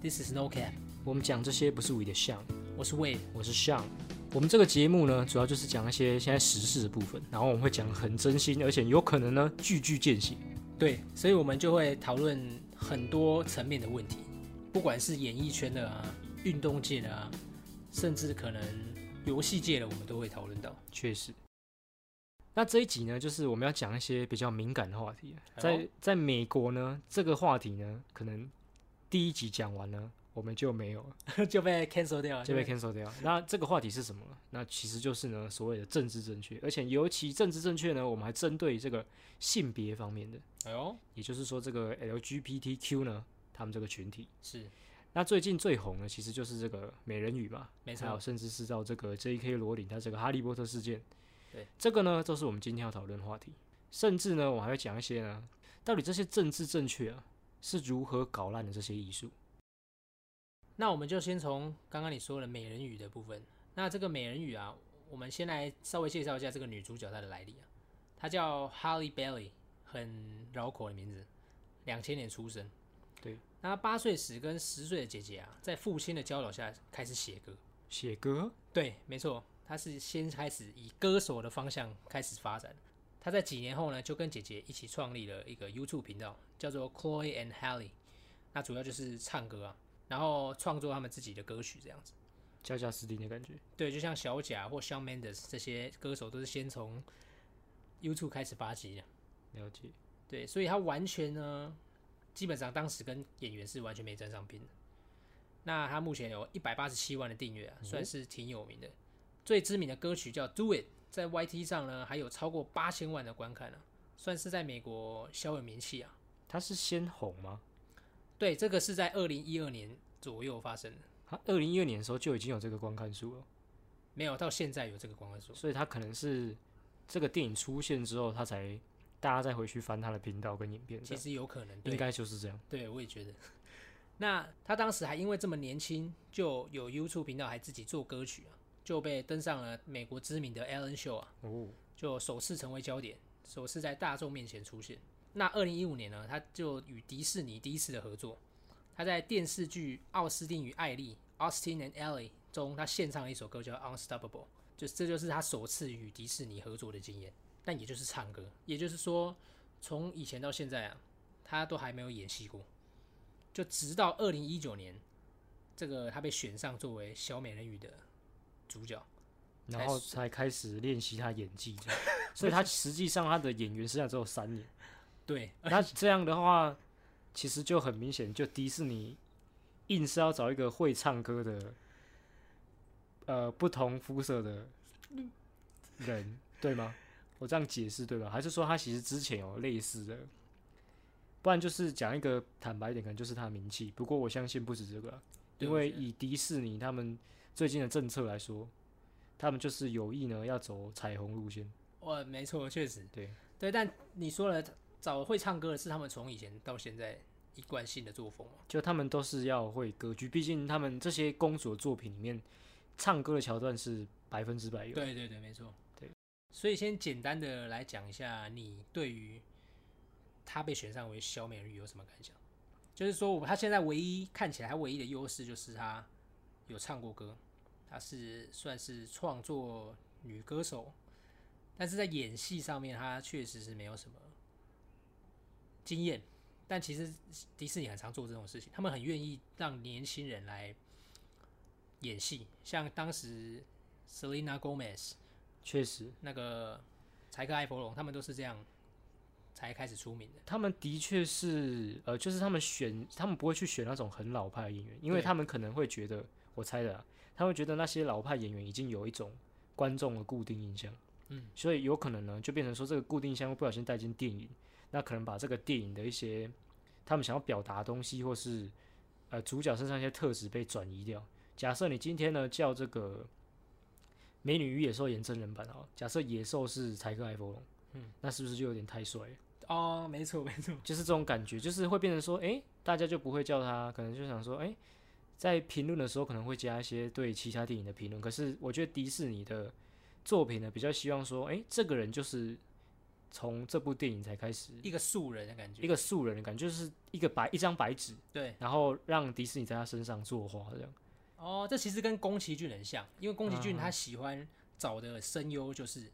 This is No Cap，我们讲这些不是为的像，我是 Wade。我是像。我们这个节目呢，主要就是讲一些现在时事的部分，然后我们会讲很真心，而且有可能呢句句见血。对，所以我们就会讨论很多层面的问题，不管是演艺圈的啊、运动界的啊，甚至可能游戏界的，我们都会讨论到。确实。那这一集呢，就是我们要讲一些比较敏感的话题。在在美国呢，这个话题呢，可能第一集讲完呢，我们就没有了，就被 cancel 掉了，就被 cancel 掉。那这个话题是什么呢？那其实就是呢，所谓的政治正确，而且尤其政治正确呢，我们还针对这个性别方面的，哎呦，也就是说这个 LGBTQ 呢，他们这个群体。是那最近最红的其实就是这个美人鱼嘛，没还有错，甚至是到这个 J.K. 罗琳他这个哈利波特事件，对，这个呢都是我们今天要讨论的话题。甚至呢，我还会讲一些呢，到底这些政治正确啊是如何搞烂的这些艺术。那我们就先从刚刚你说的美人鱼的部分。那这个美人鱼啊，我们先来稍微介绍一下这个女主角她的来历啊。她叫 Holly Bailey，很绕口的名字，两千年出生。对，那她八岁时跟十岁的姐姐啊，在父亲的教导下开始写歌。写歌对，没错，她是先开始以歌手的方向开始发展。她在几年后呢，就跟姐姐一起创立了一个 YouTube 频道，叫做 Chloe and Hally。那主要就是唱歌啊，然后创作他们自己的歌曲这样子。加加斯汀的感觉。对，就像小贾或 Shawn Mendes 这些歌手，都是先从 YouTube 开始发迹的。了解。对，所以他完全呢，基本上当时跟演员是完全没沾上边的。那他目前有一百八十七万的订阅啊，算是挺有名的。最知名的歌曲叫《Do It》，在 YT 上呢还有超过八千万的观看呢、算是在美国小有名气啊。他是先红吗？对，这个是在二零一二年左右发生的，他二零一二年的时候就已经有这个观看数了，没有到现在有这个观看数。所以他可能是这个电影出现之后，他才大家再回去翻他的频道跟影片其，实有可能，对应该就是这样。对，我也觉得。那他当时还因为这么年轻，就有 YouTube 频道，还自己做歌曲啊，就被登上了美国知名的 Ellen Show 啊，哦，就首次成为焦点，首次在大众面前出现。那二零一五年呢，他就与迪士尼第一次的合作，他在电视剧《奥斯汀与艾丽》（Austin and Ellie） 中，他献唱了一首歌叫《Unstoppable》，就这就是他首次与迪士尼合作的经验，但也就是唱歌，也就是说，从以前到现在啊，他都还没有演戏过。就直到二零一九年，这个他被选上作为小美人鱼的主角。然后才开始练习他演技这样，所以他实际上他的演员生涯只有三年。对，那这样的话，其实就很明显，就迪士尼硬是要找一个会唱歌的，呃，不同肤色的人，对吗？我这样解释对吧？还是说他其实之前有类似的？不然就是讲一个坦白一点，可能就是他的名气。不过我相信不止这个啊，因为以迪士尼他们最近的政策来说，他们就是有意呢要走彩虹路线。哇，没错，确实对对。但你说了，找会唱歌的是他们从以前到现在一贯性的作风嘛？就他们都是要会歌剧，毕竟他们这些公主的作品里面，唱歌的桥段是百分之百有。对对对，没错。对，所以先简单的来讲一下，你对于他被选上为小美人鱼有什么感想？就是说，我他现在唯一看起来他唯一的优势就是他有唱过歌，他是算是创作女歌手，但是在演戏上面她确实是没有什么经验。但其实迪士尼很常做这种事情，他们很愿意让年轻人来演戏，像当时 Selena Gomez 确实，那个柴克艾弗隆，他们都是这样才开始出名的。他们的确是，呃，就是他们选，他们不会去选那种很老派的演员，因为他们可能会觉得，我猜的、啊，他们会觉得那些老派演员已经有一种观众的固定印象，嗯，所以有可能呢，就变成说这个固定印象会不小心带进电影，那可能把这个电影的一些他们想要表达的东西，或是呃主角身上一些特质被转移掉。假设你今天呢叫这个《美女与野兽》演真人版哦，假设野兽是柴克艾弗隆，嗯，那是不是就有点太帅了？哦，没错没错，就是这种感觉，就是会变成说，哎，大家就不会叫他，可能就想说，哎，在评论的时候可能会加一些对其他电影的评论。可是我觉得迪士尼的作品呢，比较希望说，哎，这个人就是从这部电影才开始一个素人的感觉，一个素人的感觉，就是一个白一张白纸，对，然后让迪士尼在他身上作画这样。哦，这其实跟宫崎骏很像，因为宫崎骏啊他喜欢找的声优就是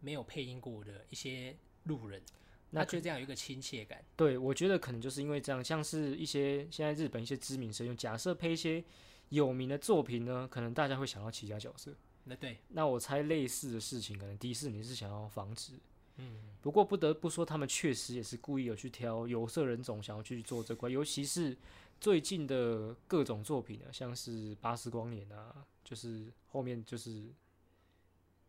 没有配音过的一些路人，那就这样有一个亲切感。对，我觉得可能就是因为这样，像是一些现在日本一些知名声优，假设配一些有名的作品呢，可能大家会想到其他角色。那对，那我猜类似的事情，可能迪士尼是想要防止。嗯，不过不得不说，他们确实也是故意有去挑有色人种，想要去做这块，尤其是最近的各种作品啊，像是《巴斯光年》啊，就是后面就是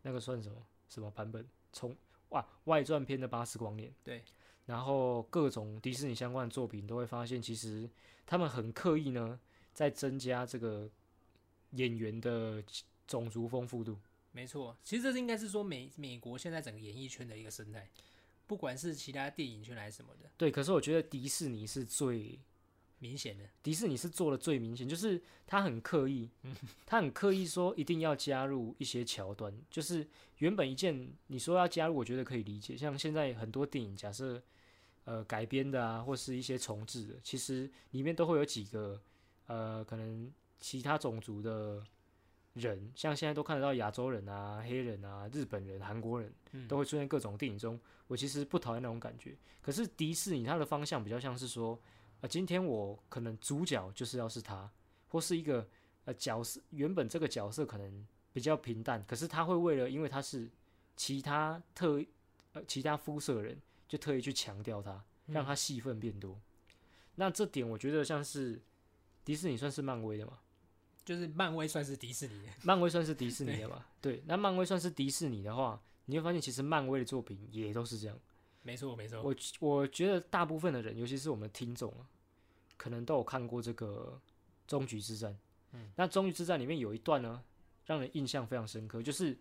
那个算什么什么版本？从哇外传片的《巴斯光年》对，然后各种迪士尼相关的作品都会发现，其实他们很刻意呢，在增加这个演员的种族丰富度。没错，其实这是应该是说美美国现在整个演艺圈的一个生态，不管是其他电影圈还是什么的，对，可是我觉得迪士尼是最明显的，迪士尼是做的最明显，就是他很刻意，他很刻意说一定要加入一些桥段，就是原本一件你说要加入，我觉得可以理解。像现在很多电影，假设呃改编的啊，或是一些重置的，其实里面都会有几个呃可能其他种族的人，像现在都看得到亚洲人啊、黑人啊、日本人、韩国人，都会出现各种电影中。我其实不讨厌那种感觉，可是迪士尼它的方向比较像是说。啊，今天我可能主角就是要是他，或是一个呃角色，原本这个角色可能比较平淡，可是他会为了因为他是其他特呃其他肤色的人，就特意去强调他，让他戏份变多。那这点我觉得像是迪士尼算是漫威的嘛，就是漫威算是迪士尼的，漫威算是迪士尼的 嘛，对，那漫威算是迪士尼的话，你会发现其实漫威的作品也都是这样。没错没错，我我觉得大部分的人，尤其是我们听众啊，可能都有看过这个《终局之战》。嗯，那《终局之战》里面有一段呢，让人印象非常深刻，就是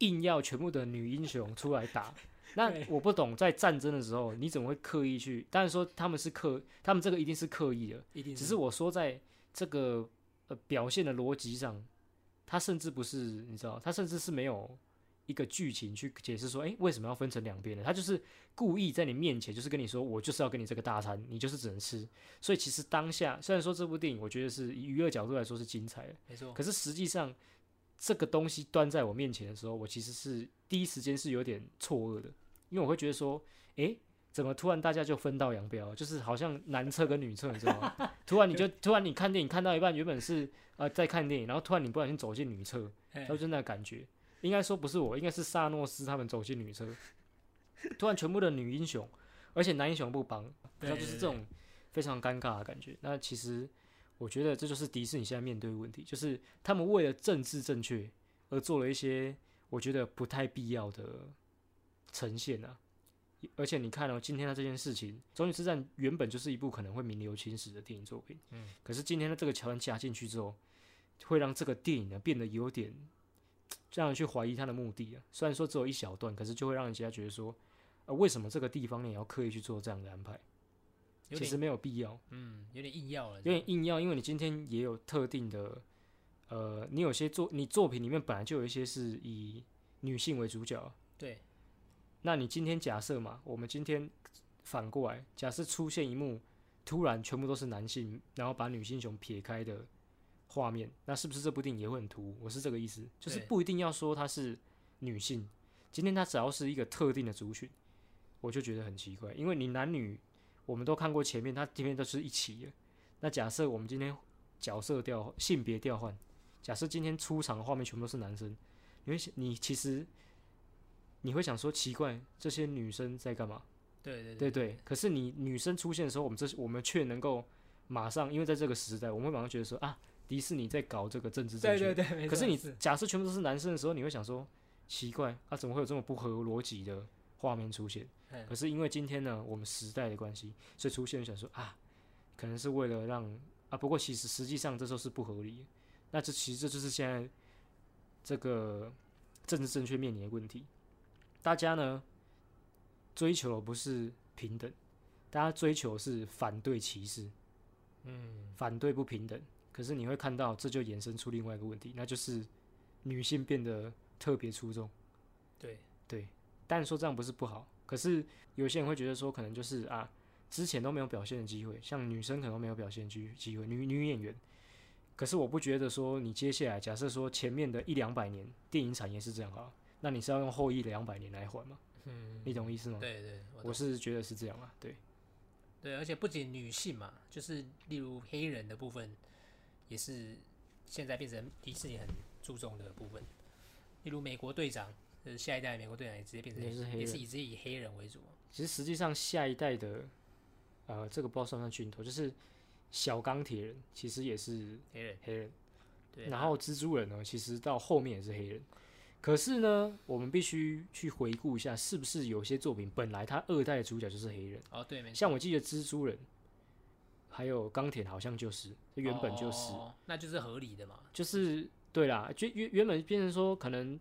硬要全部的女英雄出来打。那我不懂，在战争的时候，你怎么会刻意去？当然说他们是刻，他们这个一定是刻意的，一定只是我说在这个呃表现的逻辑上，他甚至不是你知道，他甚至是没有一个剧情去解释说，诶，为什么要分成两边呢？他就是故意在你面前，就是跟你说，我就是要跟你这个大餐，你就是只能吃。所以其实当下虽然说这部电影，我觉得是以娱乐角度来说是精彩的，没错，可是实际上这个东西端在我面前的时候，我其实是第一时间是有点错愕的，因为我会觉得说，诶，怎么突然大家就分道扬镳？就是好像男厕跟女厕，你知道吗？突然你就突然你看电影看到一半，原本是呃在看电影，然后突然你不小心走进女厕，然后就那个感觉。应该说不是我，应该是萨诺斯他们走进女厕，突然全部的女英雄，而且男英雄不帮，然后就是这种非常尴尬的感觉。那其实我觉得这就是迪士尼现在面对的问题，就是他们为了政治正确而做了一些我觉得不太必要的呈现啊。而且你看哦，今天的这件事情，《终局之战》原本就是一部可能会名留青史的电影作品，嗯，可是今天的这个桥段加进去之后，会让这个电影呢变得有点。让人去怀疑他的目的啊，虽然说只有一小段，可是就会让人家觉得说，呃，为什么这个地方你也要刻意去做这样的安排？其实没有必要，嗯，有点硬要了，有点硬要，因为你今天也有特定的，呃，你有些作你作品里面本来就有一些是以女性为主角，对，那你今天假设嘛，我们今天反过来，假设出现一幕，突然全部都是男性，然后把女性熊撇开的。画面，那是不是这部电影也会很突兀？我是这个意思，就是不一定要说她是女性。今天她只要是一个特定的族群，我就觉得很奇怪。因为你男女我们都看过前面，他前面都是一起的。那假设我们今天角色调性别调换，假设今天出场的画面全部都是男生，你会你其实你会想说奇怪，这些女生在干嘛？对对对对。可是你女生出现的时候，我们这我们却能够马上，因为在这个时代，我们会马上觉得说啊。迪士尼在搞这个政治正确，对对对，可是你假设全部都是男生的时候，你会想说奇怪啊，怎么会有这么不合逻辑的画面出现？可是因为今天呢，我们时代的关系，所以出现想说啊，可能是为了让啊，不过其实实际上这时候是不合理。那这其实这就是现在这个政治正确面临的问题。大家呢追求的不是平等，大家追求是反对歧视，嗯，反对不平等。可是你会看到，这就衍生出另外一个问题，那就是女性变得特别出众。对对，但说这样不是不好，可是有些人会觉得说，可能就是啊，之前都没有表现的机会，像女生可能都没有表现机机会，女女演员。可是我不觉得说，你接下来假设说前面的一两百年电影产业是这样啊，那你是要用后一两百年来还吗？嗯，你懂意思吗？对对，我是觉得是这样啊，对。对，而且不仅女性嘛，就是例如黑人的部分，也是现在变成迪士尼很注重的部分。例如美国队长，就是下一代美国队长也直接变成也是黑人也是以直接以黑人为主。其实实际上下一代的，呃，这个不知道算不算镜头，就是小钢铁人其实也是黑人，黑人，对，然后蜘蛛人呢，其实到后面也是黑人。可是呢，我们必须去回顾一下，是不是有些作品本来他二代的主角就是黑人？哦对，没错，像我记得蜘蛛人，还有钢铁好像就是原本就是，哦那就是合理的嘛。就是对啦，就原原本变成说可能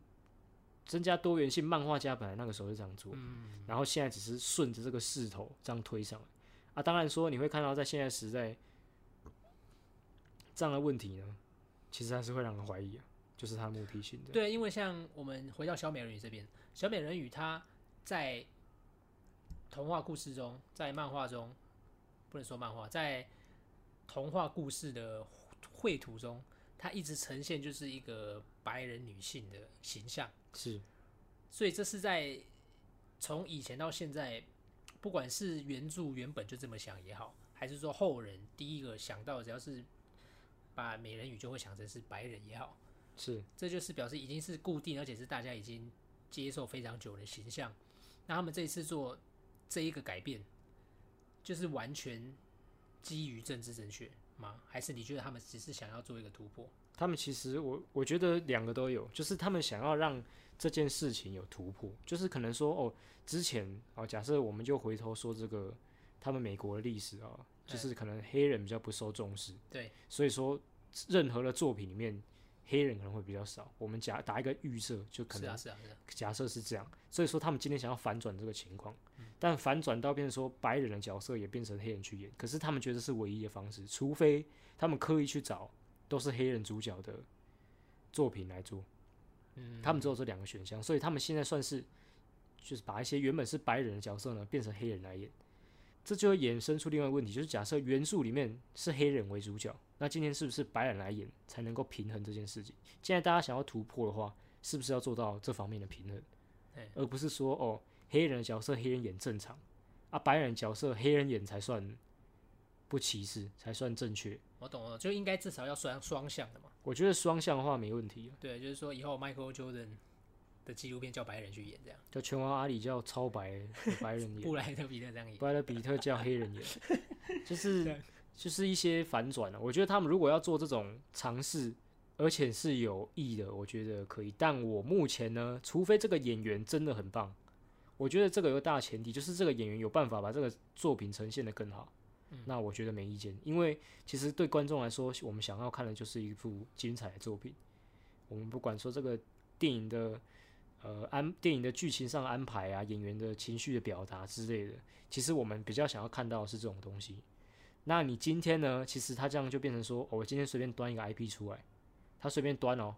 增加多元性，漫画家本来那个时候是这样做，嗯，然后现在只是顺着这个势头这样推上来啊。当然说你会看到在现在时代这样的问题呢，其实还是会让人怀疑啊，就是它目的性的。对，因为像我们回到小美人鱼这边，小美人鱼她在童话故事中，在漫画中，不能说漫画，在童话故事的绘图中，它一直呈现就是一个白人女性的形象，是所以这是在从以前到现在，不管是原著原本就这么想也好，还是说后人第一个想到只要是把美人鱼就会想成是白人也好。是，这就是表示已经是固定，而且是大家已经接受非常久的形象。那他们这一次做这一个改变，就是完全基于政治正确吗？还是你觉得他们只是想要做一个突破？他们其实我我觉得两个都有，就是他们想要让这件事情有突破，就是可能说哦，之前哦，假设我们就回头说这个他们美国的历史啊，就是可能黑人比较不受重视，对，所以说任何的作品里面黑人可能会比较少。我们假打一个预设，就可能是啊，是啊，假设是这样，所以说他们今天想要反转这个情况，但反转到变成说白人的角色也变成黑人去演，可是他们觉得是唯一的方式，除非他们刻意去找都是黑人主角的作品来做，嗯，他们只有这两个选项，所以他们现在算是就是把一些原本是白人的角色呢变成黑人来演，这就会衍生出另外一个问题，就是假设原著里面是黑人为主角，那今天是不是白人来演才能够平衡这件事情？现在大家想要突破的话，是不是要做到这方面的平衡对，而不是说哦黑人的角色黑人演正常啊，白人角色黑人演才算不歧视，才算正确。我懂了，就应该至少要双双向的嘛。我觉得双向的话没问题啊，对，就是说以后 Michael Jordan 的纪录片叫白人去演，这样叫拳王阿里叫超白白人演。布莱德比特这样演。布莱德比特叫黑人演，就是就是一些反转了、我觉得他们如果要做这种尝试，而且是有意的，我觉得可以。但我目前呢，除非这个演员真的很棒，我觉得这个有个大前提，就是这个演员有办法把这个作品呈现的更好。那我觉得没意见，因为其实对观众来说，我们想要看的就是一部精彩的作品。我们不管说这个电影的呃安电影的剧情上安排啊，演员的情绪的表达之类的，其实我们比较想要看到的是这种东西。那你今天呢？其实他这样就变成说，哦我今天随便端一个 IP 出来，他随便端哦，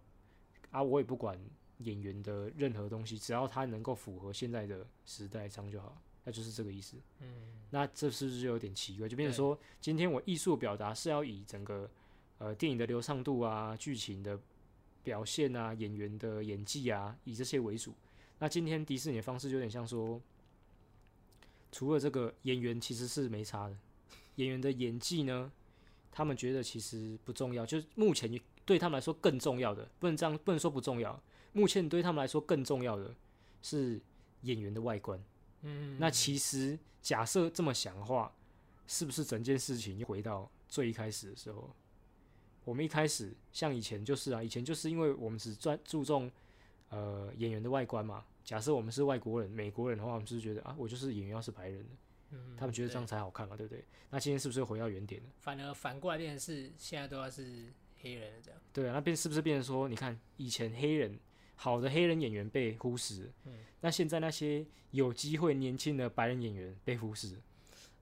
啊，我也不管演员的任何东西，只要他能够符合现在的时代，这样就好，那就是这个意思。嗯，那这是不是就有点奇怪？就变成说，今天我艺术表达是要以整个呃电影的流畅度啊、剧情的表现啊、演员的演技啊，以这些为主。那今天迪士尼的方式就有点像说，除了这个演员其实是没差的，演员的演技呢，他们觉得其实不重要，就是目前对他们来说更重要的，不能这样，不能说不重要。目前对他们来说更重要的是演员的外观。嗯，那其实假设这么想的话，是不是整件事情又回到最一开始的时候？我们一开始像以前就是啊，以前就是因为我们只专注重呃演员的外观嘛。假设我们是外国人、美国人的话，我们就是觉得啊，我就是演员要是白人的，嗯他们觉得这样才好看嘛，对不对？那今天是不是又回到原点了？反而反过来变成是现在都要是黑人了这样。对啊，那变是不是变成说，你看以前黑人好的黑人演员被忽视，嗯那现在那些有机会年轻的白人演员被忽视。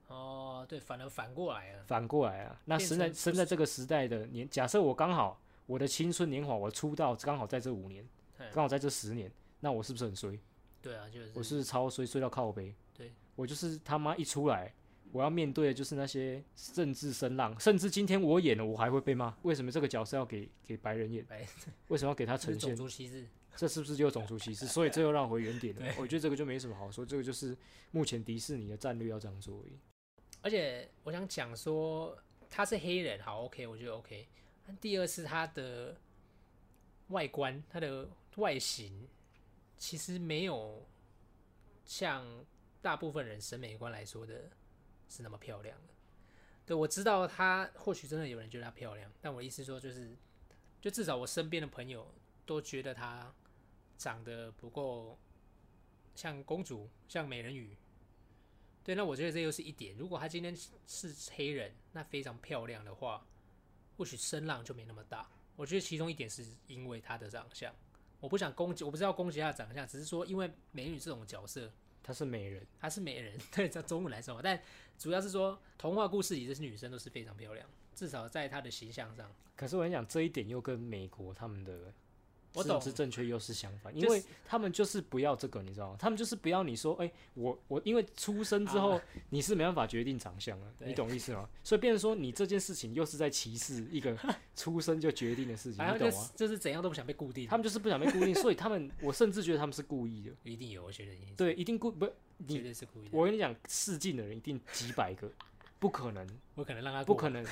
哦，对，反而反过来了。反过来啊，那生在生在这个时代的年，假设我刚好我的青春年华，我出道刚好在这五年，嗯刚好在这十年，那我是不是很衰？对啊，就是我是超衰衰到靠背。对，我就是他妈一出来，我要面对的就是那些政治声浪，甚至今天我演了，我还会被骂。为什么这个角色要给给白人演？白为什么要给他呈现种？族歧视。这是不是就种族歧视？所以这又让回原点了对。我觉得这个就没什么好说，这个就是目前迪士尼的战略要这样做而已。而且我想讲说，他是黑人，好 OK，我觉得 OK。第二是他的外观，他的外形其实没有像大部分人审美观来说的是那么漂亮的。对我知道他或许真的有人觉得她漂亮，但我意思说就是，就至少我身边的朋友都觉得她长得不够像公主，像美人鱼。对，那我觉得这又是一点。如果她今天是黑人，那非常漂亮的话，或许声浪就没那么大。我觉得其中一点是因为她的长相，我不想攻击，我不是要攻击她的长相，只是说因为美女这种角色，她是美人，她是美人，对，在中文来说，但主要是说童话故事里这些女生都是非常漂亮，至少在她的形象上。可是我跟你讲，这一点又跟美国他们的我懂政治正确又是相反，因为他们就是不要这个，你知道吗？他们就是不要你说，哎、我我因为出生之后、你是没办法决定长相的，你懂意思吗？所以变成说你这件事情又是在歧视一个 出生就决定的事情，你懂吗？就是就是怎样都不想被固定，他们就是不想被固定，所以他们我甚至觉得他们是故意的，一定有，我觉得对，一定故不，绝你对是故意的。我跟你讲，试镜的人一定几百个，不可能，我可能让他不可能，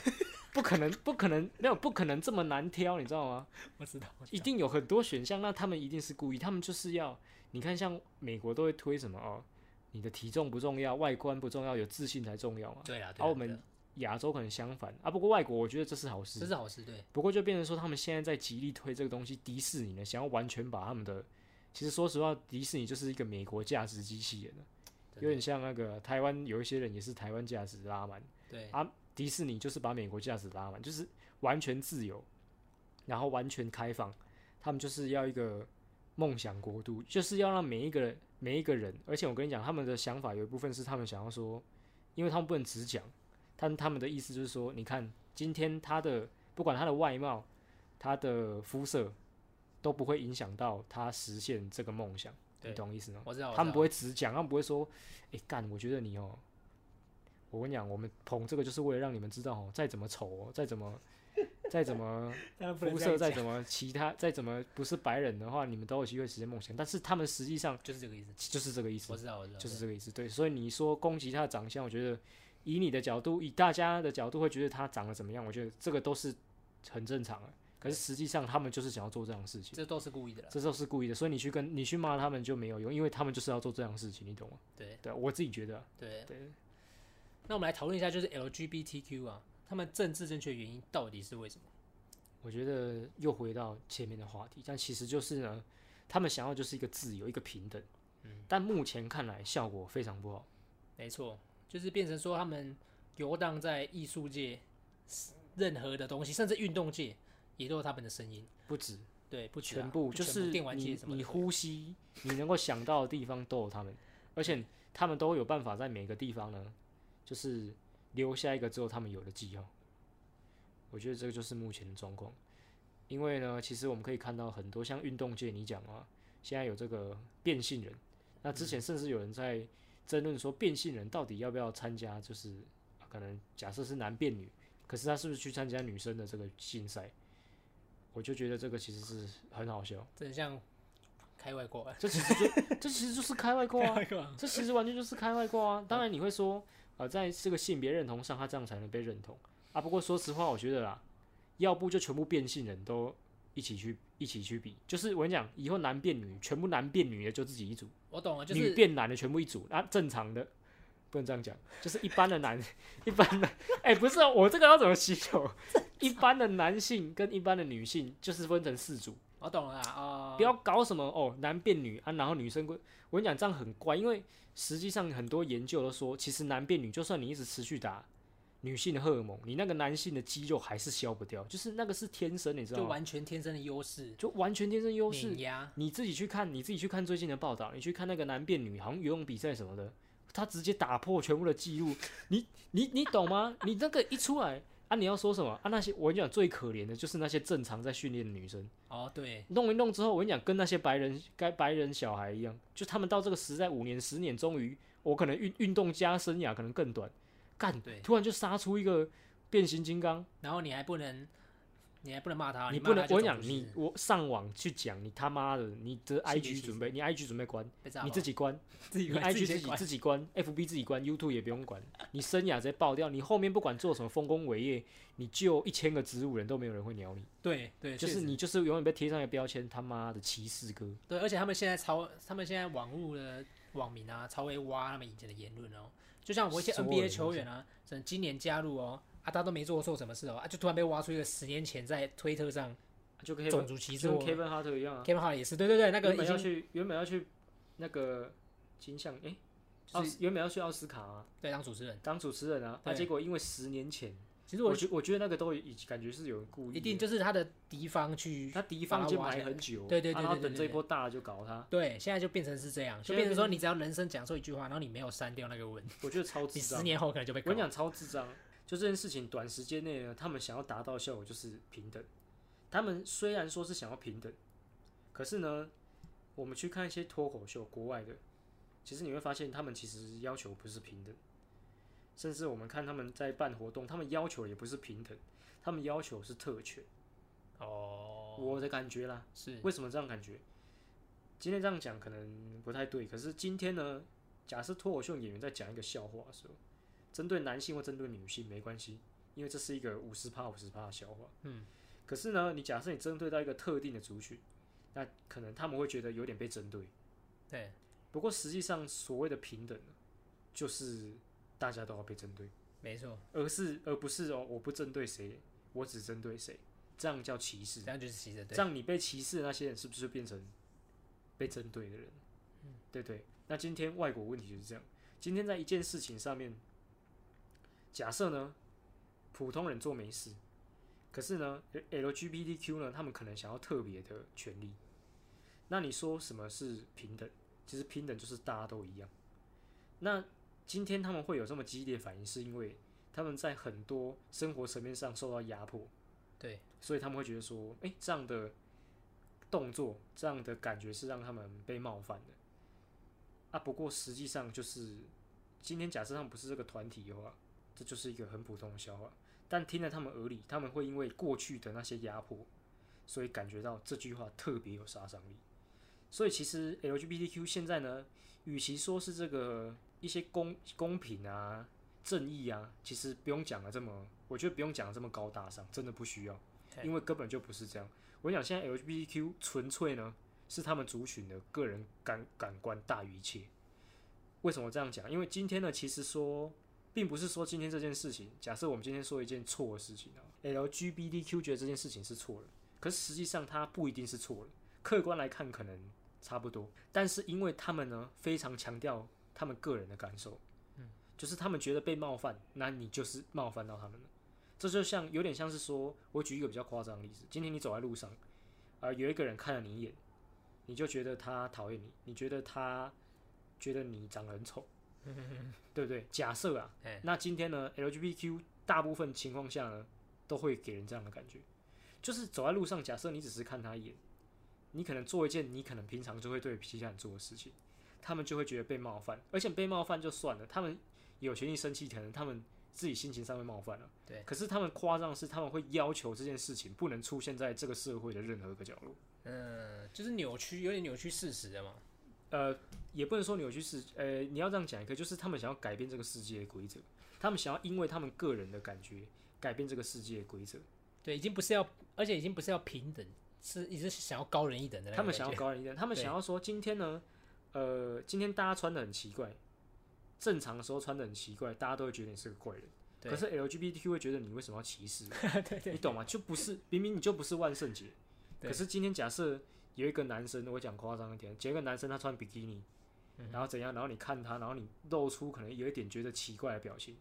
不可能，不可能，没有不可能这么难挑，你知道吗？我知道，知道。一定有很多选项，那他们一定是故意，他们就是要你看，像美国都会推什么哦，你的体重不重要，外观不重要，有自信才重要嘛。对啊，对而、我们亚洲可能相反。啊，不过外国我觉得这是好事。这事，是好事，对，不过就变成说他们现在在极力推这个东西，迪士尼呢想要完全把他们的，其实说实话，迪士尼就是一个美国价值机器人了，有点像那个台湾有一些人也是台湾价值拉满。对。啊迪士尼就是把美国价值拉满，就是完全自由，然后完全开放，他们就是要一个梦想国度，就是要让每一个人每一个人，而且我跟你讲，他们的想法有一部分是他们想要说，因为他们不能只讲，但他们的意思就是说，你看今天他的不管他的外貌、他的肤色，都不会影响到他实现这个梦想，你对懂意思吗？我知道，我他们不会只讲，他们不会说，哎、干，我觉得你哦，我跟你讲，我们捧这个就是为了让你们知道哦，再怎么丑哦，再怎么 再怎么 肤色再怎么 其他再怎么不是白人的话，你们都有机会实现梦想。但是他们实际上就是这个意思，就是这个意思我，知道，我知道，就是这个意思。对，所以你说攻击他的长相，我觉得以你的角度，以大家的角度会觉得他长得怎么样，我觉得这个都是很正常的。可是实际上他们就是想要做这样的事情。这都是故意的啦，这都是故意的，所以你去跟你去骂他们就没有用，因为他们就是要做这样的事情，你懂吗？对对啊，我自己觉得啊，对。对，那我们来讨论一下，就是 LGBTQ 啊，他们政治正确原因到底是为什么？我觉得又回到前面的话题，但其实就是呢，他们想要就是一个自由，一个平等，嗯但目前看来效果非常不好。没错，就是变成说他们游荡在艺术界，任何的东西，甚至运动界也都有他们的声音。不止，对，不止啊全部就是电玩界你你什么的呼吸，你能够想到的地方都有他们，而且他们都有办法在每个地方呢，就是留下一个只有他们有的记号。我觉得这个就是目前的状况，因为呢，其实我们可以看到很多像运动界，你讲啊，现在有这个变性人，那之前甚至有人在争论说变性人到底要不要参加，就是啊可能假设是男变女，可是他是不是去参加女生的这个竞赛？我就觉得这个其实是很好笑，这很像开外挂。这其实就这其实就是开外挂啊，外，这其实完全就是开外挂啊。当然你会说，呃，在这个性别认同上，他这样才能被认同啊。不过说实话，我觉得啦，要不就全部变性人都一起去一起去比，就是我跟你讲，以后男变女，全部男变女的就自己一组，我懂了，就女是变男的全部一组，啊，正常的。不能这样讲，就是一般的男，一般的，哎、不是、啊、我这个要怎么洗手？一般的男性跟一般的女性就是分成四组，我懂了啦啊。不要搞什么哦，男变女啊，然后女生归我跟你讲，这样很怪，因为实际上很多研究都说，其实男变女，就算你一直持续打女性的荷尔蒙，你那个男性的肌肉还是消不掉，就是那个是天生，你知道吗？就完全天生的优势，就完全天生优势。你自己去看，你自己去看最近的报道，你去看那个男变女，好像游泳比赛什么的，他直接打破全部的记录，你你你懂吗？你那个一出来，啊，你要说什么？啊？那些我跟你讲，最可怜的就是那些正常在训练的女生，哦，对，弄一弄之后，我跟你讲，跟那些白人该白人小孩一样，就他们到这个时代五年十年，终于我可能运运动家生涯可能更短，干，对。突然就杀出一个变形金刚，然后你还不能，你还不能骂他，你不能我跟你讲，你我上网去讲，你他妈的，你的 IG 准备，你 IG 准备关，你自己关，你自己关 IG 自己自己关，FB 自己关，YouTube 也不用管，你生涯直接爆掉，你后面不管做什么丰功伟业，你就一千个植物人都没有人会鸟你，对对，就是你就是永远被贴上一个标签，他妈的歧视哥。对，而且他们现在超，他们现在网络的网民啊，超会挖他们以前的言论哦。就像我一些 NBA 球员啊，可能今年加入哦，啊，他都没做错什么事哦，啊，就突然被挖出一个十年前在推特上就跟种族歧视跟 Kevin Hart 一样啊，，Kevin Hart 也是，对对对，那个原本要经去原本要去那个金像诶，奥就是斯原本要去奥斯卡啊对当主持人。当主持人啊，啊对结果因为十年前，其实我我觉我觉得那个都已感觉是有人故意的，一定就是他的敌方去，他敌方已经埋把他挖起来很久，对对对啊然后等对对对这一波大了就搞他，对，现在就变成是这样，就现在变成说你只要人生讲错一句话，然后你没有删掉那个文，我觉得超 智障。你十年后可能就被搞我跟你。讲超智障，就这件事情短时间内呢，他们想要达到的效果就是平等。他们虽然说是想要平等，可是呢，我们去看一些脱口秀，国外的，其实你会发现他们其实要求不是平等，甚至我们看他们在办活动，他们要求也不是平等，他们要求是特权。哦，我的感觉啦，是为什么这样感觉？今天这样讲可能不太对，可是今天呢，假设脱口秀演员在讲一个笑话的时候，针对男性或针对女性没关系，因为这是一个五十趴五十趴的笑话。嗯，可是呢，你假设你针对到一个特定的族群，那可能他们会觉得有点被针对。对，不过实际上所谓的平等呢，就是大家都要被针对，没错，而是而不是哦，我不针对谁，我只针对谁，这样叫歧视这。样就是歧视，对这，样你被歧视的那些人是不是就变成被针对的人？嗯对对？那今天外国问题就是这样。今天在一件事情上面，假设呢，普通人做没事，可是呢，LGBTQ 呢，他们可能想要特别的权利。那你说什么是平等？其实平等就是大家都一样。那今天他们会有这么激烈反应，是因为他们在很多生活层面上受到压迫。对，所以他们会觉得说，哎、这样的动作，这样的感觉是让他们被冒犯的。啊，不过实际上就是，今天假设他们不是这个团体的话，这就是一个很普通的笑话。但听在他们耳里，他们会因为过去的那些压迫，所以感觉到这句话特别有杀伤力。所以其实 LGBTQ 现在呢，与其说是这个一些公公平啊、正义啊，其实不用讲的这么，我觉得不用讲的这么高大上，真的不需要，因为根本就不是这样。我讲现在 LGBTQ 纯粹呢是他们族群的个人感感官大于一切。为什么这样讲？因为今天呢，其实说并不是说今天这件事情，假设我们今天说一件错的事情啊，LGBTQ 觉得这件事情是错的，可是实际上它不一定是错的，客观来看可能差不多，但是因为他们呢非常强调他们个人的感受，嗯，就是他们觉得被冒犯，那你就是冒犯到他们了。这就像有点像是说，我举一个比较夸张的例子，今天你走在路上，啊、有一个人看了你一眼，你就觉得他讨厌你，你觉得他觉得你长得很丑，对不对？假设啊哎，那今天呢，LGBTQ 大部分情况下呢，都会给人这样的感觉，就是走在路上，假设你只是看他一眼，你可能做一件你可能平常就会对其他人做的事情，他们就会觉得被冒犯，而且被冒犯就算了，他们有权利生气，可能他们自己心情上面冒犯了。对可是他们夸张的是，他们会要求这件事情不能出现在这个社会的任何一个角落。嗯，就是扭曲，有点扭曲事实的嘛。呃，也不能说扭曲世，呃，你要这样讲一个，就是他们想要改变这个世界的规则，他们想要因为他们个人的感觉改变这个世界的规则，对，已经不是要，而且已经不是要平等，是一直想要高人一等的他们想要高人一等，他们想要说今天呢，呃，今天大家穿的很奇怪，正常的时候穿的很奇怪，大家都会觉得你是个怪人。可是 LGBTQ 会觉得你为什么要歧视？对对你懂吗？就不是明明你就不是万圣节，可是今天假设有一个男生，我讲夸张一点，有一个男生他穿比基尼，嗯然后怎样，然后你看他，然后你露出可能有一点觉得奇怪的表情，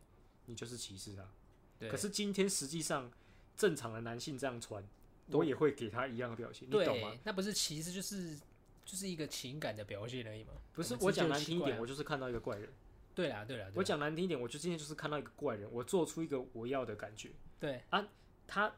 你就是歧视他。对。可是今天实际上正常的男性这样穿，我也会给他一样的表情，你懂吗？那不是歧视，就是就是一个情感的表现而已嘛。不是我讲难听一点，我就是看到一个怪人，对啦对啦，对我讲难听一点，我就今天就是看到一个怪人，我做出一个我要的感觉，对。啊他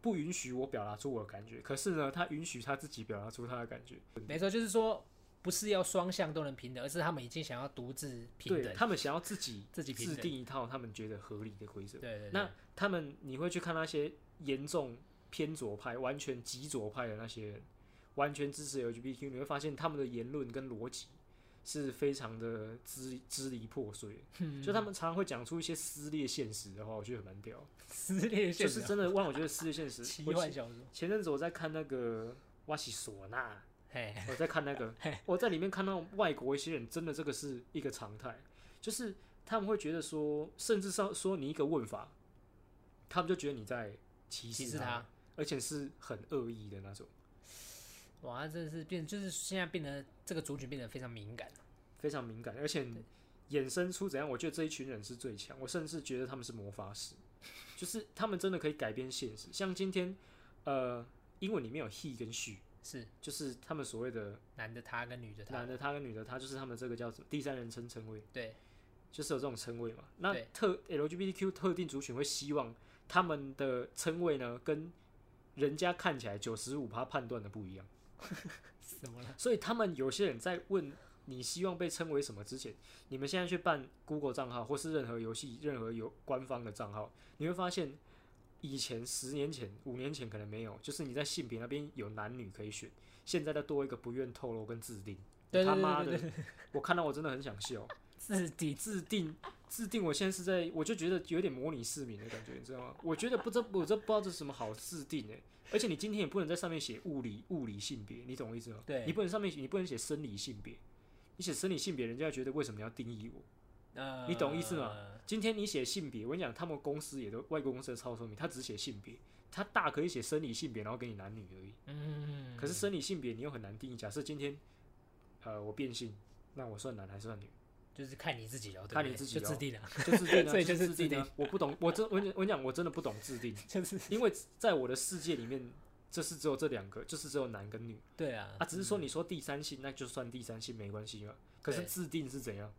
不允许我表达出我的感觉，可是呢，他允许他自己表达出他的感觉。没错，就是说不是要双向都能平等，而是他们已经想要独自平对等，他们想要自己 自己平等。定一套他们觉得合理的规则。对对对，那他们你会去看那些严重偏左派、完全极左派的那些人，完全支持 LGBTQ，你会发现他们的言论跟逻辑是非常的支支离破碎。嗯就他们常常会讲出一些撕裂现实的话，我觉得很蛮屌。撕裂现实啊就是真的让我觉得撕裂现实。奇幻小说，前阵子我在看那个瓦西索纳，我在看那个，我在里面看到外国一些人真的这个是一个常态，就是他们会觉得说，甚至上说你一个问法，他们就觉得你在歧视他，而且是很恶意的那种，哇，那真的是变，就是现在变得这个族群变得非常敏感。非常敏感，而且衍生出怎样？我觉得这一群人是最强，我甚至觉得他们是魔法师，就是他们真的可以改变现实。像今天，呃，英文里面有 he 跟 she，是就是他们所谓的男的他跟女的他男，的他跟女的他，就是他们这个叫什么第三人称称谓。对，就是有这种称谓嘛。那特 LGBTQ 特定族群会希望他们的称谓呢，跟人家看起来九十五趴判断的不一样，怎么了？所以他们有些人在问你希望被称为什么之前，你们现在去办 Google 账号或是任何游戏任何有官方的账号，你会发现。以前十年前、五年前可能没有，就是你在性别那边有男女可以选，现在再多一个不愿透露跟自定。对对他妈的 我看到我真的很想笑。自己自定自定，我现在是在，我就觉得有点模拟市民的感觉，你知道吗？我觉得不知我这不知道这是什么好自定哎，而且你今天也不能在上面写物理物理性别，你懂我意思吗？对你不能上面写你不能写生理性别，你写生理性别，人家觉得为什么要定义我？呃，你懂意思吗？今天你写性别，我跟你讲，他们公司也都外国公司的超聪明，他只写性别，他大可以写生理性别，然后给你男女而已。嗯，可是生理性别你又很难定义。假设今天，呃，我变性，那我算男还是算女？就是看你自己了，看你自己咯就制定了，就自定啊，所以就是自自定啊。我不懂，我真我跟你我讲，我真的不懂制定，就是因为在我的世界里面，就是只有这两个，就是只有男跟女对啊，啊。只是说你说第三性，那就算第三性没关系嘛。可是制定是怎样？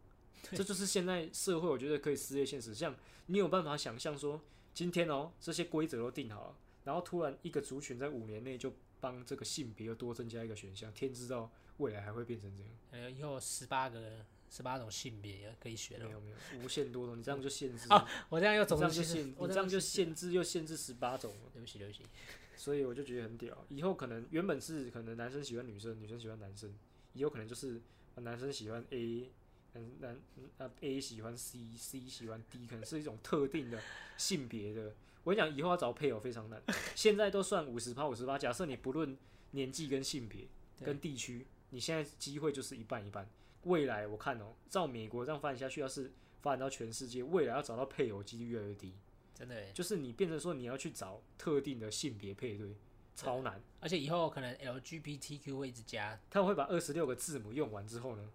这就是现在社会，我觉得可以撕裂现实。像你有办法想象说，今天哦这些规则都定好了，然后突然一个族群在五年内就帮这个性别又多增加一个选项，天知道未来还会变成这样。呃，以后十八个十八种性别也可以选了。没有没有，无限多种，你这样就限制。啊我这样又总是样就限，我这样就限，制又限制十八种了。对不起对不起，所以我就觉得很屌。以后可能原本是可能男生喜欢女生，女生喜欢男生，以后可能就是呃男生喜欢 A，男男啊 A 喜欢 C，C 喜欢 D，可能是一种特定的性别的。我跟你讲，以后要找配偶非常难。现在都算五十趴五十趴，假设你不论年纪跟性别跟地区，你现在机会就是一半一半。未来我看哦、照美国这样发展下去，要是发展到全世界，未来要找到配偶几率越来越低。真的，就是你变成说你要去找特定的性别配对，超难。而且以后可能 LGBTQ 会一直加，他们会把二十六个字母用完之后呢，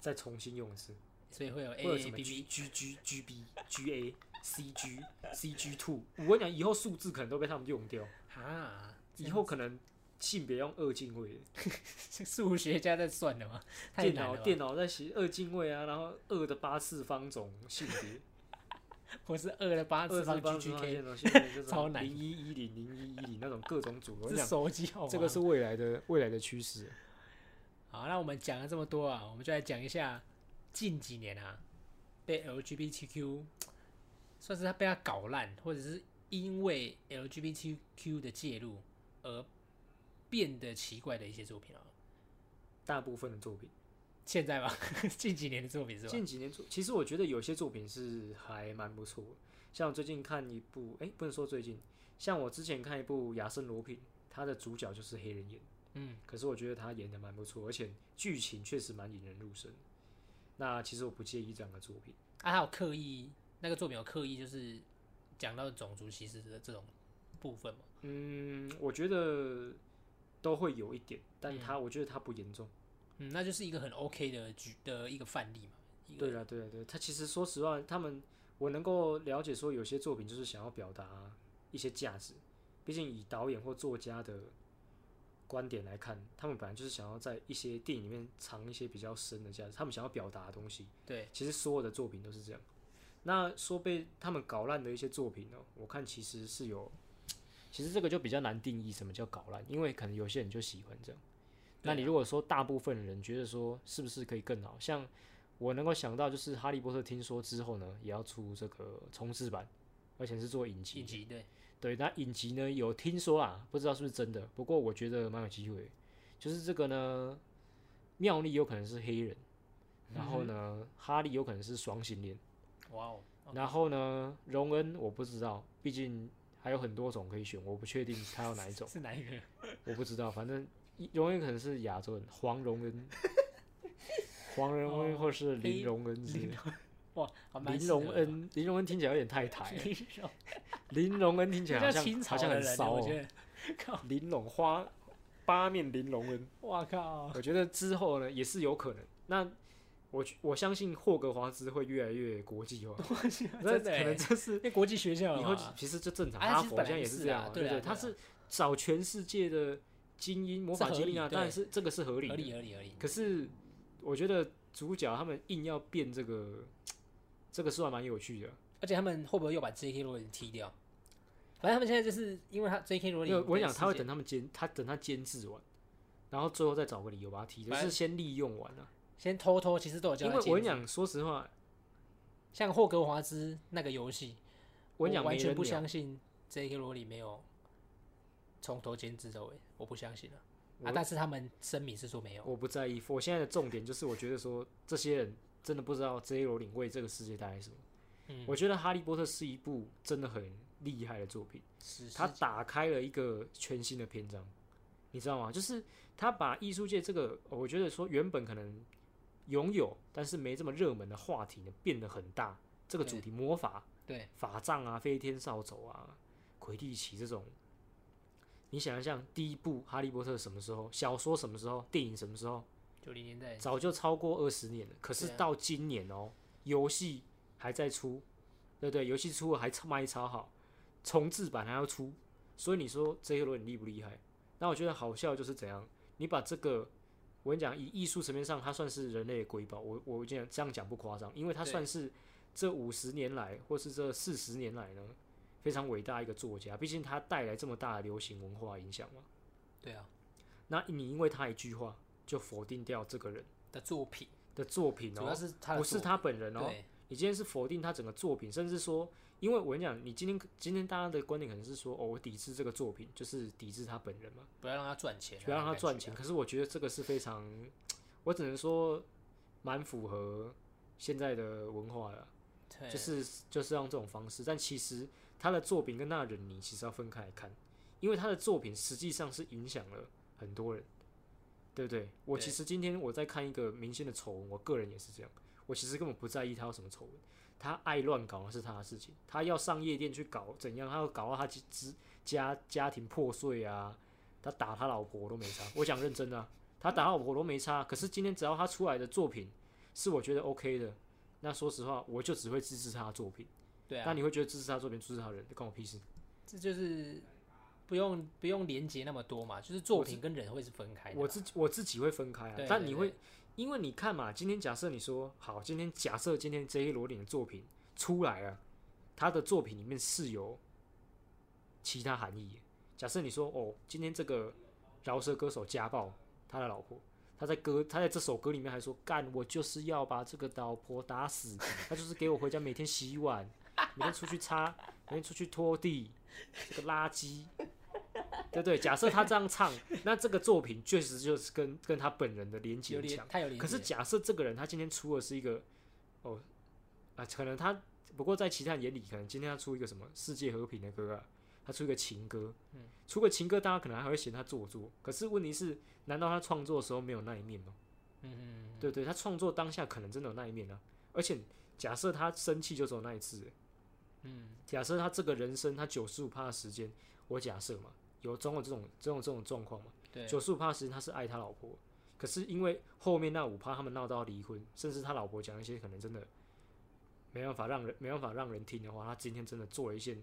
再重新用一次，所以会有 A A B B G G G B G A C G C G two。我跟你讲，以后数字可能都被他们用掉，啊，以后可能性别用二进位的，数学家在算的吗？太电脑电脑在写二进位啊，然后二的八次方种性别，或是二的八次方 G 种 G K，超难零一一零零一一零那种各种组。我跟你是，手机号码。这个是未来的未来的趋势。好，那我们讲了这么多啊，我们就来讲一下近几年啊，被 LGBTQ 算是他被他搞烂，或者是因为 LGBTQ 的介入而变得奇怪的一些作品啊。大部分的作品。现在吧，近几年的作品是吧？近几年作，其实我觉得有些作品是还蛮不错的。像我最近看一部，哎、不能说最近，像我之前看一部《亚森罗品》，他的主角就是黑人演，嗯，可是我觉得他演的蛮不错，而且剧情确实蛮引人入胜。那其实我不介意这样的作品，啊，他有刻意那个作品有刻意就是讲到种族歧视的这种部分嘛？嗯，我觉得都会有一点，但他、我觉得他不严重。嗯，那就是一个很 OK 的举的一个范例嘛。对啦，对啦，对，他其实说实话，他们我能够了解说，有些作品就是想要表达一些价值，毕竟以导演或作家的观点来看，他们本来就是想要在一些电影里面藏一些比较深的价值，他们想要表达的东西。对，其实所有的作品都是这样。那说被他们搞烂的一些作品呢，我看其实是有，其实这个就比较难定义什么叫搞烂，因为可能有些人就喜欢这样。那你如果说大部分人觉得说是不是可以更好，像我能够想到就是《哈利波特》听说之后呢，也要出这个重制版，而且是做影集。影集对，对，那影集呢有听说啊，不知道是不是真的，不过我觉得蛮有机会。就是这个呢，妙丽有可能是黑人，然后呢，哈利有可能是双性恋，哇哦，然后呢，荣恩我不知道，毕竟还有很多种可以选，我不确定 他要哪一种，是哪一个？我不知道，反正荣恩可能是亚洲人，黄荣恩，黄荣恩或是林荣恩之类的。哇，林荣恩，林荣恩听起来有点太台，林荣林荣恩听起来好像好像，很骚哦。我觉得，靠，玲珑花八面玲珑恩，哇靠，我觉得之后呢也是有可能。那我我相信霍格华兹会越来越国际化，那可能欸就是那国际学校以后，其实就正常，啊哈佛现在也也是这样对啊对，他是找全世界的精英魔法精英啊，理当然是这个是合理合。理合理合理，可是我觉得主角他们硬要变这个，这个是还蛮有趣的。而且他们会不会又把 J.K. 罗琳踢掉？反正他们现在就是因为他 J.K. 罗琳，我跟你讲，他会等他们监，他等他监制完，然后最后再找个理由把他踢，就是先利用完了。先偷偷，其实都有教因。为我跟你讲，说实话，像霍格华兹那个游戏，我跟你讲，完全不相信 J.K. 罗琳没有从头监制到尾，我不相信了。啊，但是他们声明是说没有。我不在意。我现在的重点就是，我觉得说这些人真的不知道 J.K. 罗琳为这个世界带来什么。嗯，我觉得《哈利波特》是一部真的很厉害的作品，史诗它打开了一个全新的篇章，你知道吗？就是他把艺术界这个，我觉得说原本可能拥有但是没这么热门的话题呢，变得很大。这个主题魔法、对法杖啊、飞天扫帚啊、魁地奇这种，你想一想，第一部《哈利波特》什么时候？小说什么时候？电影什么时候？九零年代，早就超过二十年了。可是到今年哦，游戏还在出，对不对？游戏出了还超卖超好，重置版还要出，所以你说这一轮厉不厉害？那我觉得好笑就是怎样，你把这个，我跟你讲，以艺术层面上，它算是人类的瑰宝。我我这样这样讲不夸张，因为它算是这五十年来，或是这四十年来呢，非常伟大一个作家。毕竟他带来这么大的流行文化影响嘛。对啊那你因为他一句话就否定掉这个人的作品，的作品哦，主要是他不是他本人哦。你今天是否定他整个作品，甚至说，因为我跟你讲，你今天今天大家的观点可能是说，哦，我抵制这个作品，就是抵制他本人嘛，不要让他赚钱啊，不要让他赚钱。可是我觉得这个是非常，我只能说蛮符合现在的文化的，对就是就是用这种方式。但其实他的作品跟他的人，你其实要分开来看，因为他的作品实际上是影响了很多人，对不对？我其实今天我在看一个明星的丑闻，我个人也是这样，我其实根本不在意他有什么丑闻，他爱乱搞那是他的事情，他要上夜店去搞怎样，他要搞到他之家家庭破碎啊，他打他老婆都没差，我讲认真的啊、他打他老婆我都没差，可是今天只要他出来的作品是我觉得 OK 的，那说实话我就只会支持他的作品。对啊那，你会觉得支持他的作品，支持他的人，关我屁事。这就是不用不用连接那么多嘛，就是作品跟人会是分开的嘛。我自己我自己会分开啊但你会，因为你看嘛，今天假设你说好，今天假设今天 J 罗琳的作品出来了，他的作品里面是有其他含义。假设你说哦，今天这个饶舌歌手家暴他的老婆，他在歌他在这首歌里面还说干，我就是要把这个老婆打死，他就是给我回家每天洗碗，每天出去擦，每天出去拖地，这个垃圾。对对？假设他这样唱，那这个作品确实就是跟跟他本人的连接很强。他有连，可是假设这个人他今天出的是一个，哦，啊，可能他不过在其他人眼里，可能今天他出一个什么世界和平的歌啊，他出一个情歌，嗯，出个情歌，大家可能还会嫌他做作。可是问题是，难道他创作的时候没有那一面吗？嗯嗯对对，他创作当下可能真的有那一面啊。而且假设他生气就只有那一次，嗯，假设他这个人生他九十五趴的时间，我假设嘛，有总有这种这种这种状况嘛。对，九十五趴时间他是爱他老婆，可是因为后面那五趴他们闹到离婚，甚至他老婆讲一些可能真的没办法让人没办法让人听的话，他今天真的做了一件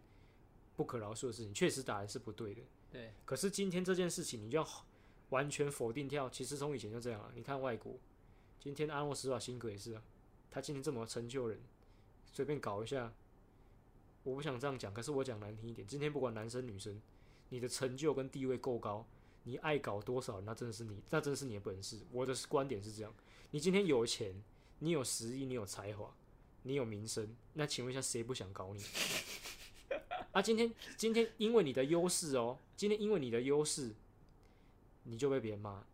不可饶恕的事情，确实打人是不对的。对，可是今天这件事情，你就要完全否定掉。其实从以前就这样了，你看外国，今天阿诺斯瓦辛格也是啊，他今天这么成就人，随便搞一下，我不想这样讲，可是我讲难听一点，今天不管男生女生，你的成就跟地位够高，你爱搞多少，那真的是你，那真的是你的本事。我的观点是这样，你今天有钱，你有实力，你有才华，你有名声，那请问一下，谁不想搞你？啊，今天今天因为你的优势哦，今天因为你的优势，你就被别人骂。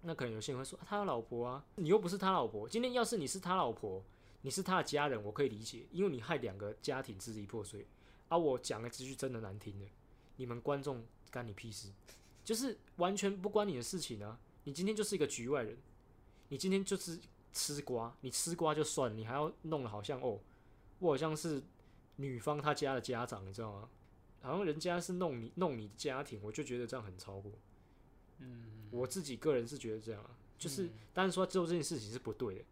那可能有些人会说、他有老婆啊，你又不是他老婆。今天要是你是他老婆，你是他的家人，我可以理解，因为你害两个家庭支离破碎。啊，我讲了这句真的难听的，你们观众干你屁事，就是完全不关你的事情啊。你今天就是一个局外人，你今天就是吃瓜，你吃瓜就算了，你还要弄得好像哦，我好像是女方他家的家长，你知道吗？好像人家是弄你弄你的家庭，我就觉得这样很超过。嗯，我自己个人是觉得这样啊，就是当然说做这件事情是不对的，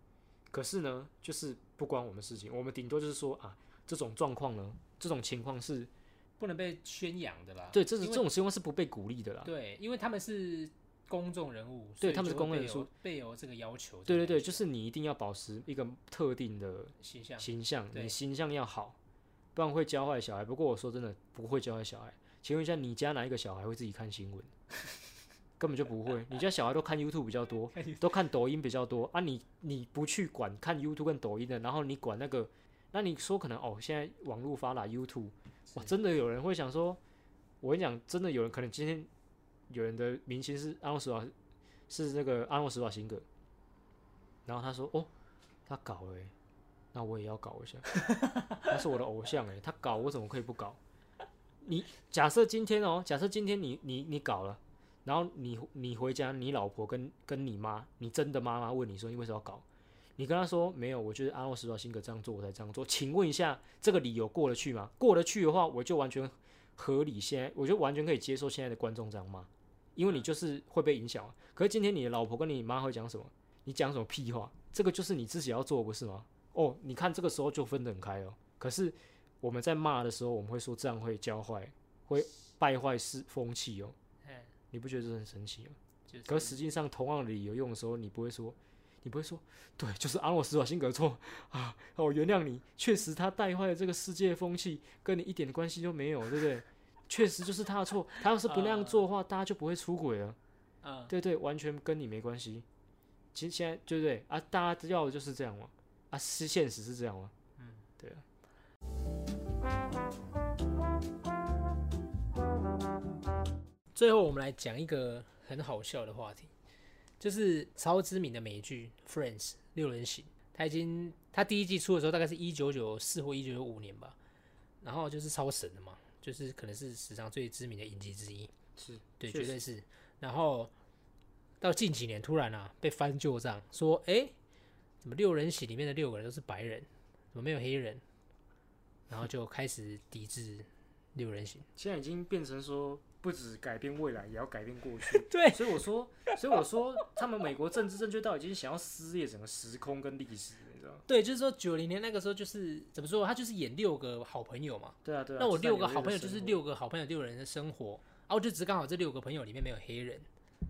可是呢，就是不关我们事情，我们顶多就是说啊，这种状况呢，这种情况是不能被宣扬的啦。对，这种这种情况是不被鼓励的啦。对，因为他们是公众人物，对他们是公众人物被有这个要求。对对对，就是你一定要保持一个特定的形象。形象，你形象要好，不然会教坏小孩。不过我说真的，不会教坏小孩。请问一下，你家哪一个小孩会自己看新闻？根本就不会。你家小孩都看 YouTube 比较多，都看抖音比较多啊你。你不去管看 YouTube 跟抖音的，然后你管那个，那你说可能哦，现在网络发达，YouTube 哇，真的有人会想说，我跟你讲，真的有人可能今天有人的明星是阿诺斯瓦，是那个阿诺斯瓦辛格，然后他说哦，他搞了、欸，那我也要搞一下，他是我的偶像哎、他搞我怎么可以不搞？你假设今天哦，假设今天你你你搞了，然后你你回家，你老婆跟跟你妈，你真的妈妈问你说你为什么要搞？你跟他说没有，我觉得阿诺·施瓦辛格这样做，我才这样做。请问一下，这个理由过得去吗？过得去的话，我就完全合理。现在我就完全可以接受现在的观众这样骂，因为你就是会被影响啊。可是今天你的老婆跟你妈会讲什么？你讲什么屁话？这个就是你自己要做，不是吗？哦，你看这个时候就分得很开哦。可是我们在骂的时候，我们会说这样会教坏，会败坏是风气哦。哎，你不觉得这很神奇吗？就是可实际上，同样的理由用的时候，你不会说，你不会说，对，就是阿诺·斯瓦辛格错啊，我原谅你，确实他带坏了这个世界风气，跟你一点关系都没有，对不对？确实就是他的错，他要是不那样做的话，大家就不会出轨了，嗯，对对，完全跟你没关系。其实现在对不对啊？大家要的就是这样嘛，啊，是现实是这样吗？嗯，对啊。最后我们来讲一个很好笑的话题，就是超知名的美剧《Friends》六人行，它已经它第一季出的时候大概是一九九四或一九九五年吧，然后就是超神的嘛，就是可能是史上最知名的影集之一，是对，绝对是。然后到近几年突然啊被翻旧账，说哎、诶怎么六人行里面的六个人都是白人，怎么没有黑人？然后就开始抵制六人行。现在已经变成说，不止改变未来，也要改变过去。对所以我说，所以我说，他们美国政治正确到已经想要撕裂整个时空跟历史，你知道吗？对，就是说九零年那个时候就是怎么说，他就是演六个好朋友嘛。对啊，对啊。那我六个好朋友就是六个好朋友六人的生活，啊，我就只刚好这六个朋友里面没有黑人，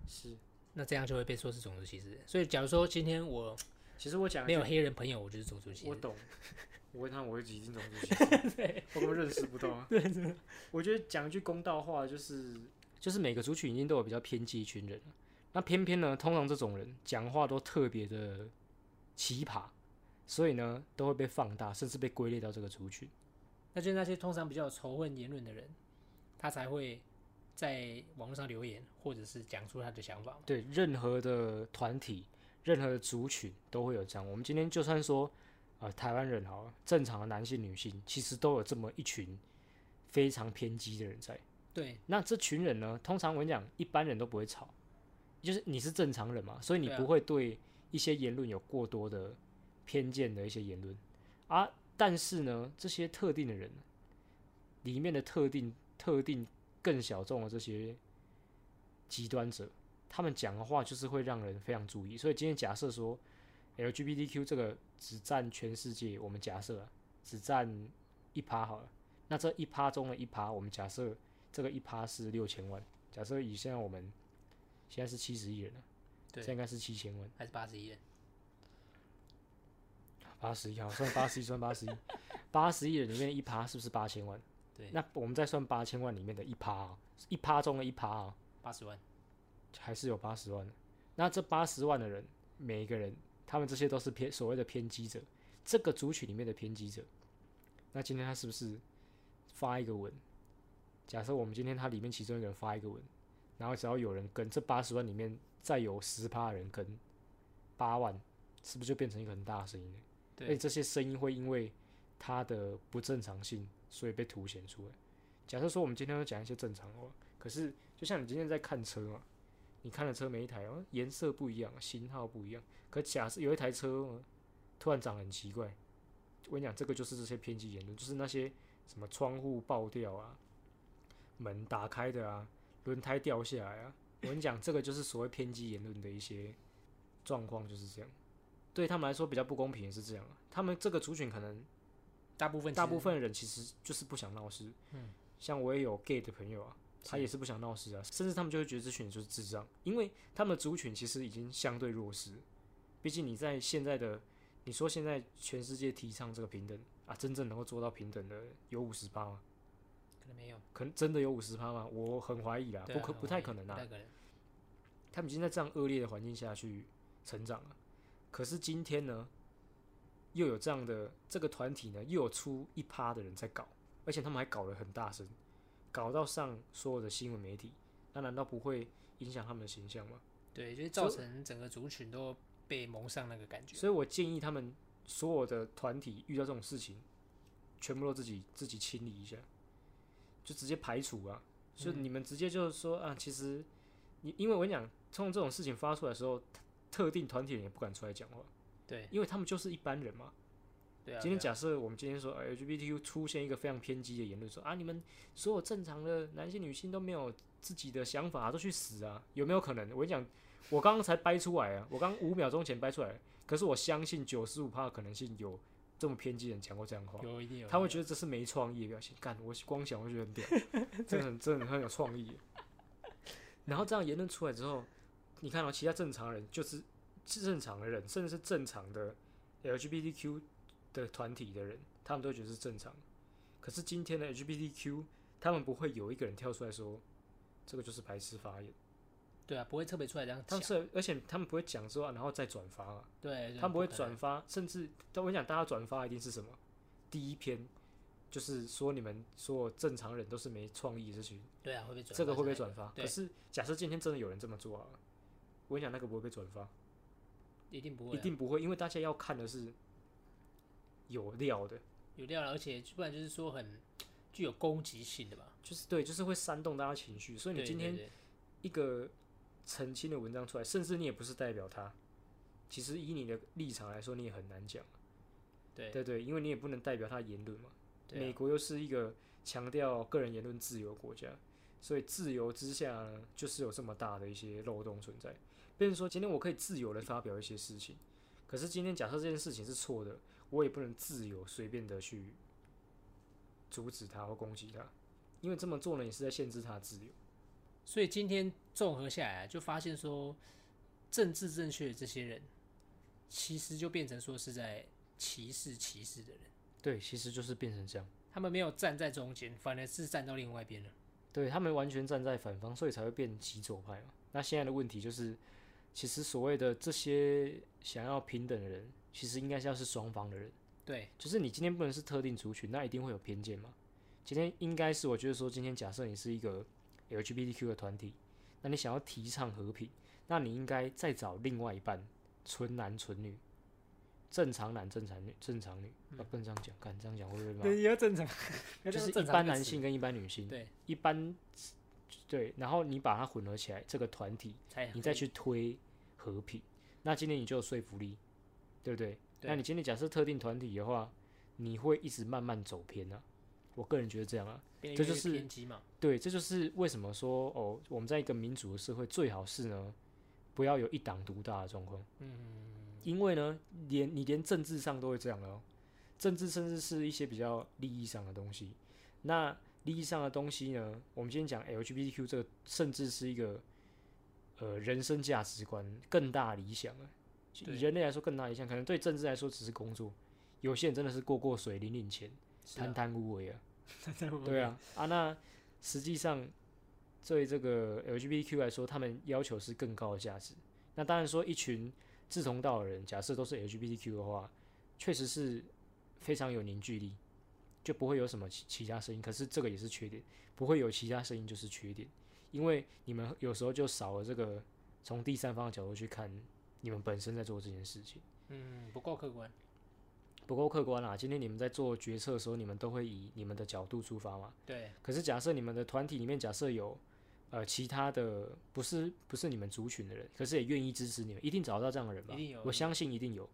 是。那这样就会被说是种族歧视。所以假如说今天我其实我讲没有黑人朋友，我就是种族歧视。我懂，我问他我会几定种族歧视，我根本认识不到啊。对我觉得讲一句公道话，就是就是每个族群一定都有比较偏激一群人，那偏偏呢，通常这种人讲话都特别的奇葩，所以呢都会被放大，甚至被归类到这个族群。那就是那些通常比较有仇恨言论的人，他才会在网络上留言，或者是讲出他的想法嘛。对，任何的团体、任何的族群都会有这样。我们今天就算说，呃，台湾人好了，正常的男性、女性，其实都有这么一群非常偏激的人在。对，那这群人呢，通常我跟你讲，一般人都不会吵，就是你是正常人嘛，所以你不会对一些言论有过多的偏见的一些言论啊。但是呢，这些特定的人里面的特定、特定更小众的这些极端者，他们讲的话就是会让人非常注意。所以今天假设说 LGBTQ 这个只占全世界，我们假设啊，只占一趴好了，那这一趴中的一趴，我们假设这个一趴是六千万。假设以现在我们现在是七十亿人了，对这应该是七千万，还是八十亿人？八十亿好，算八十亿，算八十亿，八十亿人里面的一趴是不是八千万？对，那我们再算八千万里面的一趴啊，一趴中的一趴啊，八十万。还是有八十万的。那这八十万的人，每一个人，他们这些都是偏所谓的偏激者，这个族群里面的偏激者。那今天他是不是发一个文？假设我们今天他里面其中一个人发一个文，然后只要有人跟这八十万里面再有十趴人跟八万，是不是就变成一个很大的声音呢？而且对，这些声音会因为它的不正常性，所以被凸显出来。假设说我们今天要讲一些正常的话，可是就像你今天在看车嘛，你看的车每一台哦颜色不一样，型号不一样。可假设有一台车哦突然长得很奇怪，我跟你讲，这个就是这些偏激言论，就是那些什么窗户爆掉啊，门打开的啊，轮胎掉下来啊。我跟你讲，这个就是所谓偏激言论的一些状况，就是这样。对他们来说比较不公平也是这样啊。他们这个族群可能大部分大部分人其实就是不想闹事。嗯，像我也有 gay 的朋友啊，他也是不想闹事啊，甚至他们就会觉得这群人就是智障，因为他们的族群其实已经相对弱势。毕竟你在现在的，你说现在全世界提倡这个平等啊，真正能够做到平等的有五十趴吗？可能没有，可能真的有五十趴吗？我很怀疑啦，啊不可不太可能啊。他们已经在这样恶劣的环境下去成长了。可是今天呢，又有这样的这个团体呢，又有出一趴的人在搞，而且他们还搞得很大声，搞到上所有的新闻媒体，那难道不会影响他们的形象吗？对，就是造成整个族群都被蒙上那个感觉。所以我建议他们所有的团体遇到这种事情，全部都自己自己清理一下，就直接排除啊。所以你们直接就是说啊，其实你因为我跟你讲，从这种事情发出来的时候，特特定团体人也不敢出来讲话，对因为他们就是一般人嘛。对啊，今天假设我们今天说呃 LGBTQ 出现一个非常偏激的言论，说啊你们所有正常的男性女性都没有自己的想法，都去死啊，有没有可能？我跟你讲，我刚刚才掰出来啊，我刚五秒钟前掰出来，可是我相信九十五趴的可能性有这么偏激的人讲过这样的话，有一定有，他会觉得这是没创意的表现。干，我光想我就觉得很屌，真的很真的很有创意。然后这样言论出来之后，你看到、其他正常人就是是正常的人，甚至是正常的 LGBTQ 的团体的人，他们都觉得是正常。可是今天的 LGBTQ，他们不会有一个人跳出来说这个就是白痴发言，对啊，不会特别出来这样讲他们。是而且他们不会讲之后，然后再转发啊。对，他们不会转发，甚至我跟你讲，大家转发一定是什么？第一篇就是说你们所有正常人都是没创意的这群，对啊，会被转发这个会被转发。可是假设今天真的有人这么做啊，我跟你讲，那个不会被转发，一定不会啊，一定不会，因为大家要看的是有料的，有料了，而且不然就是说很具有攻击性的吧。就是对，就是会煽动大家情绪。所以你今天一个澄清的文章出来，甚至你也不是代表他，其实以你的立场来说，你也很难讲。对对对，因为你也不能代表他的言论嘛。对啊美国又是一个强调个人言论自由的国家，所以自由之下呢，就是有这么大的一些漏洞存在。变成说，今天我可以自由的发表一些事情，可是今天假设这件事情是错的，我也不能自由随便的去阻止他或攻击他，因为这么做呢，也是在限制他的自由。所以今天综合下来啊，就发现说，政治正确的这些人，其实就变成说是在歧视歧视的人，对，其实就是变成这样。他们没有站在中间，反而是站到另外一边了。对他们完全站在反方，所以才会变极左派嘛。那现在的问题就是，其实所谓的这些想要平等的人，其实应该是要是双方的人。对就是你今天不能是特定族群，那一定会有偏见嘛。今天应该是我觉得说，今天假设你是一个 LGBTQ 的团体，那你想要提倡和平，那你应该再找另外一半，纯男纯女，正常男正常女正常女，啊不能这样讲，敢这样讲会不会骂？也要正常，就是一般男性跟一般女性，对一般对，然后你把它混合起来，这个团体你再去推和平，那今天你就有说服力，对不对？对那你今天假设特定团体的话，你会一直慢慢走偏啊。我个人觉得这样啊，这就是偏激嘛。对，这就是为什么说哦，我们在一个民主的社会，最好是呢，不要有一党独大的状况。嗯，因为呢，连你连政治上都会这样了哦，政治甚至是一些比较利益上的东西。那利益上的东西呢，我们今天讲 LGBTQ 这个，甚至是一个呃人生价值观更大理想了。以人类来说更大一项，可能对政治来说只是工作，有些人真的是过过水、领领钱、贪贪污为啊。对啊，啊，那实际上对这个 LGBTQ 来说，他们要求是更高的价值。那当然说，一群志同道合的人，假设都是 LGBTQ 的话，确实是非常有凝聚力，就不会有什么其其他声音。可是这个也是缺点，不会有其他声音就是缺点，因为你们有时候就少了这个从第三方的角度去看你们本身在做这件事情。嗯，不够客观。不够客观啦。今天你们在做决策的时候，你们都会以你们的角度出发嘛？对，可是假设你们的团体里面假设有呃其他的不是不是你们族群的人，可是也愿意支持你们，一定找到这样的人吧？一定有我相信一定有。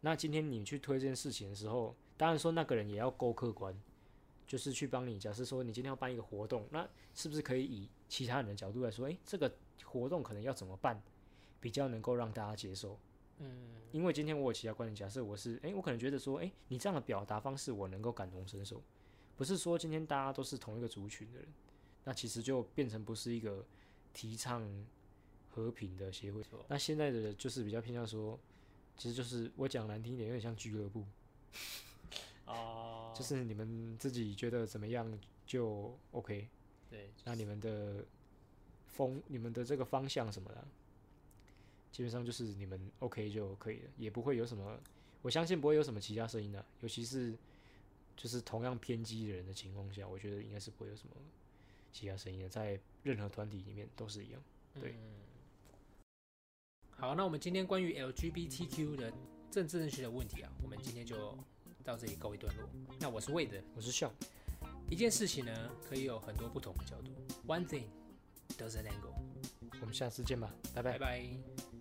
那今天你去推这件事情的时候，当然说那个人也要够客观，就是去帮你。假设说你今天要办一个活动，那是不是可以以其他人的角度来说，诶，这个活动可能要怎么办，比较能够让大家接受？嗯，因为今天我有其他观点，假设我是，诶，我可能觉得说，诶，你这样的表达方式我能够感同身受，不是说今天大家都是同一个族群的人，那其实就变成不是一个提倡和平的协会。那现在的就是比较偏向说，其实就是我讲难听一点，有点像俱乐部，哦，就是你们自己觉得怎么样就 OK，对，那你们的风、你们的这个方向什么的，基本上就是你们 OK 就可以了，也不会有什么，我相信不会有什么其他声音的，尤其是就是同样偏激的人的情况下，我觉得应该是不会有什么其他声音的，在任何团体里面都是一样。对嗯好，那我们今天关于 LGBTQ 的政治正确的问题啊，我们今天就到这里告一段落。那我是魏的，我是笑，一件事情呢，可以有很多不同的角度。One thing does an angle。我们下次见吧，拜拜拜。拜。